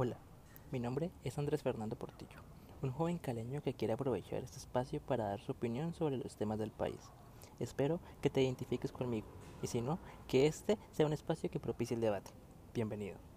Hola, Mi nombre es Andrés Fernando Portillo, un joven caleño que quiere aprovechar este espacio para dar su opinión sobre los temas del país. Espero que te identifiques conmigo y si no, que este sea un espacio que propicie el debate. Bienvenido.